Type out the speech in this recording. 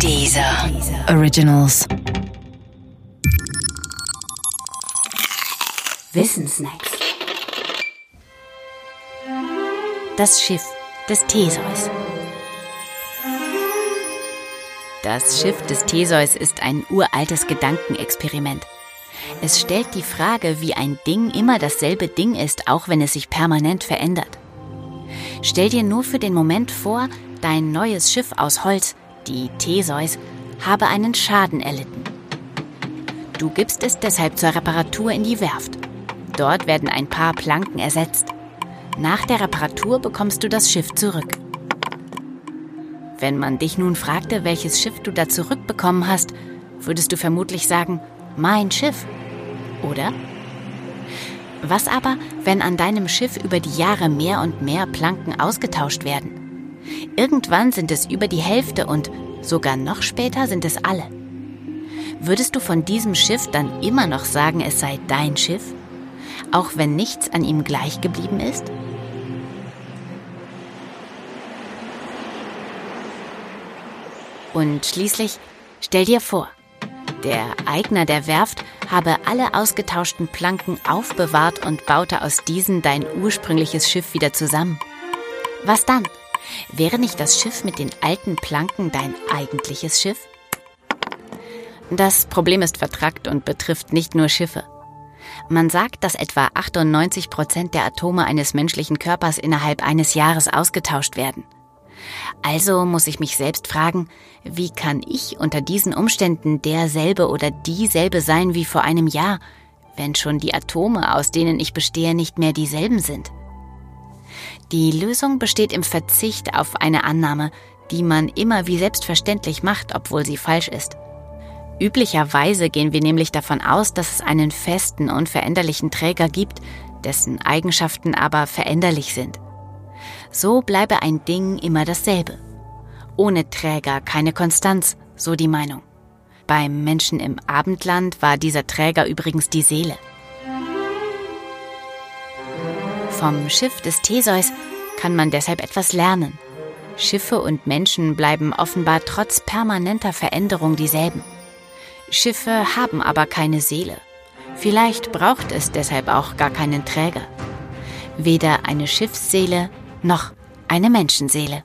Dieser Originals. Wissensnacks. Das Schiff des Theseus. Das Schiff des Theseus ist ein uraltes Gedankenexperiment. Es stellt die Frage, wie ein Ding immer dasselbe Ding ist, auch wenn es sich permanent verändert. Stell dir nur für den Moment vor, dein neues Schiff aus Holz, die Theseus, habe einen Schaden erlitten. Du gibst es deshalb zur Reparatur in die Werft. Dort werden ein paar Planken ersetzt. Nach der Reparatur bekommst du das Schiff zurück. Wenn man dich nun fragte, welches Schiff du da zurückbekommen hast, würdest du vermutlich sagen, mein Schiff. Oder? Was aber, wenn an deinem Schiff über die Jahre mehr und mehr Planken ausgetauscht werden? Irgendwann sind es über die Hälfte und sogar noch später sind es alle. Würdest du von diesem Schiff dann immer noch sagen, es sei dein Schiff? Auch wenn nichts an ihm gleich geblieben ist? Und schließlich, stell dir vor, der Eigner der Werft habe alle ausgetauschten Planken aufbewahrt und baute aus diesen dein ursprüngliches Schiff wieder zusammen. Was dann? Wäre nicht das Schiff mit den alten Planken dein eigentliches Schiff? Das Problem ist vertrackt und betrifft nicht nur Schiffe. Man sagt, dass etwa 98 Prozent der Atome eines menschlichen Körpers innerhalb eines Jahres ausgetauscht werden. Also muss ich mich selbst fragen, wie kann ich unter diesen Umständen derselbe oder dieselbe sein wie vor einem Jahr, wenn schon die Atome, aus denen ich bestehe, nicht mehr dieselben sind? Die Lösung besteht im Verzicht auf eine Annahme, die man immer wie selbstverständlich macht, obwohl sie falsch ist. Üblicherweise gehen wir nämlich davon aus, dass es einen festen, unveränderlichen Träger gibt, dessen Eigenschaften aber veränderlich sind. So bleibe ein Ding immer dasselbe. Ohne Träger keine Konstanz, so die Meinung. Beim Menschen im Abendland war dieser Träger übrigens die Seele. Vom Schiff des Theseus kann man deshalb etwas lernen. Schiffe und Menschen bleiben offenbar trotz permanenter Veränderung dieselben. Schiffe haben aber keine Seele. Vielleicht braucht es deshalb auch gar keinen Träger. Weder eine Schiffsseele noch eine Menschenseele.